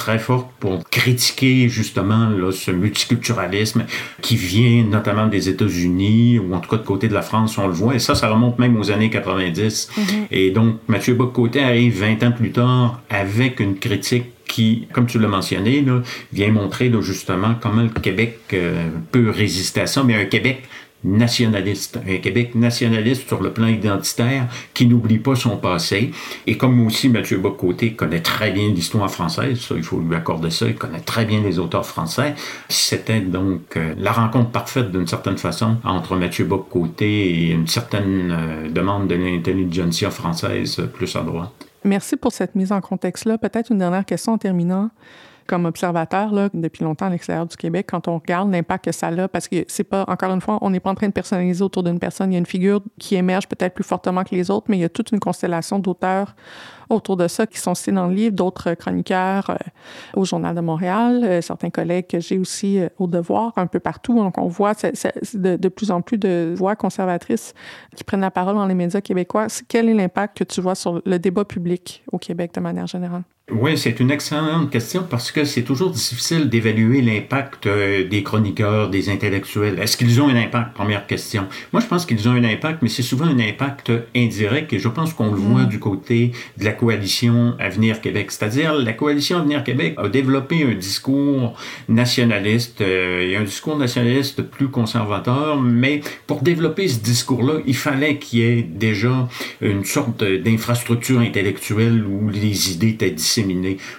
très forte pour critiquer justement là, ce multiculturalisme qui vient notamment des États-Unis ou en tout cas de côté de la France, on le voit. Et ça, ça remonte même aux années 90. Mm-hmm. Et donc, Mathieu Bocoté arrive 20 ans plus tard avec une critique qui, comme tu l'as mentionné, là, vient montrer justement comment le Québec euh, peut résister à ça, mais un Québec nationaliste, un Québec nationaliste sur le plan identitaire qui n'oublie pas son passé. Et comme aussi Mathieu Bocoté connaît très bien l'histoire française, ça il faut lui accorder ça, il connaît très bien les auteurs français, c'était donc euh, la rencontre parfaite d'une certaine façon entre Mathieu Bocoté et une certaine euh, demande de l'intelligentsia française plus à droite. Merci pour cette mise en contexte-là. Peut-être une dernière question en terminant comme observateur là, depuis longtemps à l'extérieur du Québec, quand on regarde l'impact que ça a, parce que c'est pas, encore une fois, on n'est pas en train de personnaliser autour d'une personne. Il y a une figure qui émerge peut-être plus fortement que les autres, mais il y a toute une constellation d'auteurs autour de ça qui sont cités dans le livre, d'autres chroniqueurs euh, au Journal de Montréal, euh, certains collègues que j'ai aussi euh, au devoir, un peu partout. Donc, on voit de, de, plus en plus de voix conservatrices qui prennent la parole dans les médias québécois. Quel est l'impact que tu vois sur le débat public au Québec de manière générale? Oui, c'est une excellente question parce que c'est toujours difficile d'évaluer l'impact euh, des chroniqueurs, des intellectuels. Est-ce qu'ils ont un impact? Première question. Moi, je pense qu'ils ont un impact, mais c'est souvent un impact indirect et je pense qu'on le voit mm. du côté de la coalition Avenir Québec. C'est-à-dire, la coalition Avenir Québec a développé un discours nationaliste euh, et un discours nationaliste plus conservateur, mais pour développer ce discours-là, il fallait qu'il y ait déjà une sorte d'infrastructure intellectuelle où les idées étaient disséminées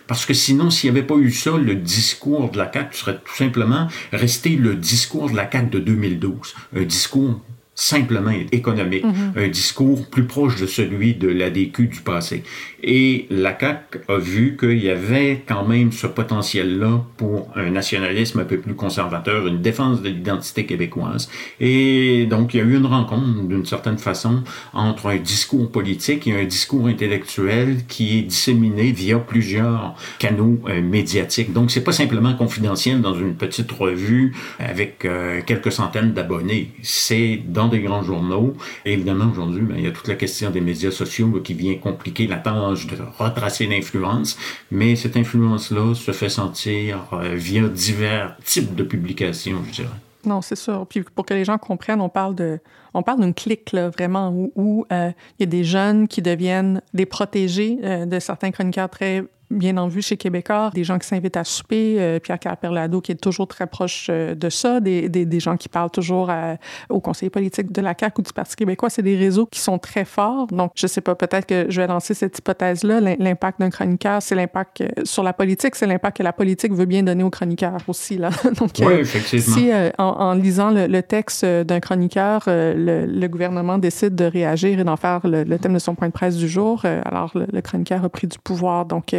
parce que sinon, s'il n'y avait pas eu ça, le discours de la CAQ serait tout simplement resté le discours de la CAQ de 2012. Un discours simplement économique, mm-hmm. un discours plus proche de celui de l'ADQ du passé. Et la CAQ a vu qu'il y avait quand même ce potentiel-là pour un nationalisme un peu plus conservateur, une défense de l'identité québécoise. Et donc, il y a eu une rencontre, d'une certaine façon, entre un discours politique et un discours intellectuel qui est disséminé via plusieurs canaux euh, médiatiques. Donc, c'est pas simplement confidentiel dans une petite revue avec euh, quelques centaines d'abonnés. C'est dans des grands journaux. Et évidemment, aujourd'hui, ben, il y a toute la question des médias sociaux qui vient compliquer la tâche de retracer l'influence, mais cette influence-là se fait sentir euh, via divers types de publications, je dirais. Non, c'est sûr. Puis pour que les gens comprennent, on parle de, on parle d'une clique là, vraiment où, euh, il y a des jeunes qui deviennent des protégés euh, de certains chroniqueurs très bien en vue chez Québécois, des gens qui s'invitent à souper, euh, Pierre Carperlado qui est toujours très proche euh, de ça, des, des, des, gens qui parlent toujours à, au conseiller politique de la CAQ ou du Parti québécois. C'est des réseaux qui sont très forts. Donc, je sais pas, peut-être que je vais lancer cette hypothèse-là. L'impact d'un chroniqueur, c'est l'impact euh, sur la politique, c'est l'impact que la politique veut bien donner aux chroniqueurs aussi. Là. Donc, oui, effectivement. Si, en, en, lisant le, le texte d'un chroniqueur, le, le, gouvernement décide de réagir et d'en faire le, le, thème de son point de presse du jour, alors le, chroniqueur a pris du pouvoir. Donc,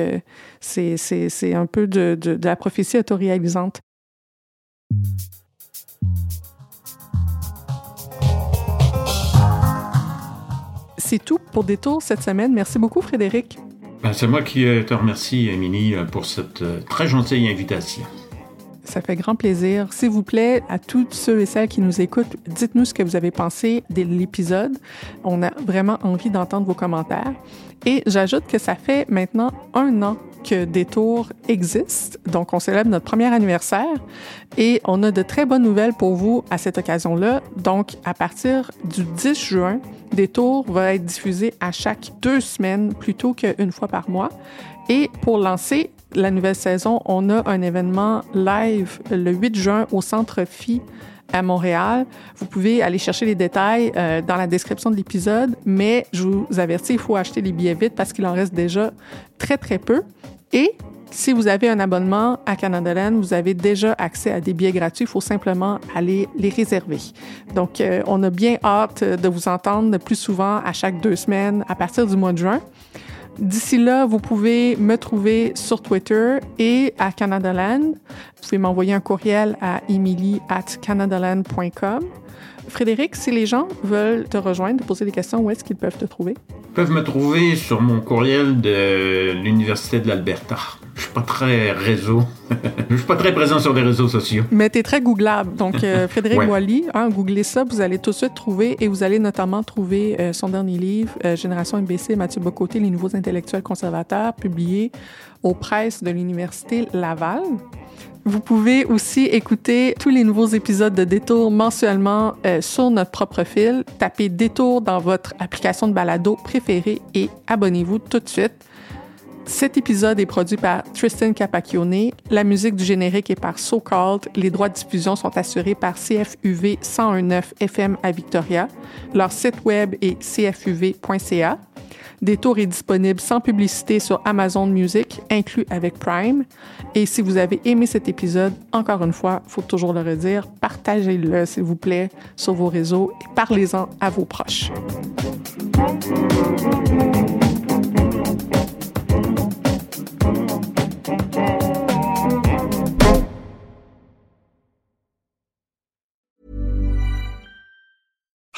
c'est un peu de, de, de la prophétie autoréalisante. C'est tout pour Détour cette semaine. Merci beaucoup, Frédéric. Ben, c'est moi qui euh, te remercie, Émilie, euh, pour cette euh, très gentille invitation. Ça fait grand plaisir. S'il vous plaît, à tous ceux et celles qui nous écoutent, dites-nous ce que vous avez pensé de l'épisode. On a vraiment envie d'entendre vos commentaires. Et j'ajoute que ça fait maintenant un an que Détour existe. Donc, on célèbre notre premier anniversaire et on a de très bonnes nouvelles pour vous à cette occasion-là. Donc, à partir du 10 juin, Détour va être diffusé à chaque deux semaines plutôt qu'une fois par mois. Et pour lancer la nouvelle saison, on a un événement live le 8 juin au Centre Phi à Montréal. Vous pouvez aller chercher les détails euh, dans la description de l'épisode, mais je vous avertis, il faut acheter les billets vite parce qu'il en reste déjà très, très peu. Et si vous avez un abonnement à Canada vous avez déjà accès à des billets gratuits. Il faut simplement aller les réserver. Donc, euh, on a bien hâte de vous entendre plus souvent à chaque deux semaines à partir du mois de juin. D'ici là, vous pouvez me trouver sur Twitter et à Canadaland. Vous pouvez m'envoyer un courriel à emily at canadaland.com. Frédéric, si les gens veulent te rejoindre, te poser des questions, où est-ce qu'ils peuvent te trouver? Ils peuvent me trouver sur mon courriel de l'Université de l'Alberta. Je suis pas très réseau. je suis pas très présent sur les réseaux sociaux. Mais tu es très googlable. Donc, euh, Frédéric Ouais. Wally, hein, googlez ça, vous allez tout de suite trouver, et vous allez notamment trouver euh, son dernier livre, euh, Génération MBC, Mathieu Bocoté, Les nouveaux intellectuels conservateurs, publié aux presses de l'Université Laval. Vous pouvez aussi écouter tous les nouveaux épisodes de Détour mensuellement euh, sur notre propre fil. Tapez Détour dans votre application de balado préférée et abonnez-vous tout de suite. Cet épisode est produit par Tristan Capacchione. La musique du générique est par So Called. Les droits de diffusion sont assurés par CFUV 1019 FM à Victoria. Leur site web est cfuv.ca. Détour est disponible sans publicité sur Amazon Music, inclus avec Prime. Et si vous avez aimé cet épisode, encore une fois, faut toujours le redire, partagez-le, s'il vous plaît, sur vos réseaux et parlez-en à vos proches.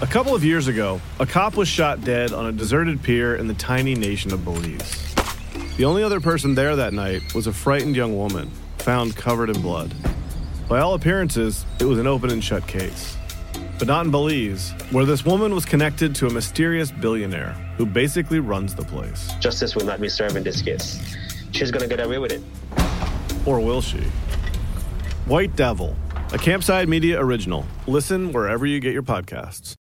A couple of years ago, a cop was shot dead on a deserted pier in the tiny nation of Belize. The only other person there that night was a frightened young woman, found covered in blood. By all appearances, it was an open and shut case. But not in Belize, where this woman was connected to a mysterious billionaire who basically runs the place. Justice will not be served in this case. She's gonna get away with it. Or will she? White Devil, a Campside Media original. Listen wherever you get your podcasts.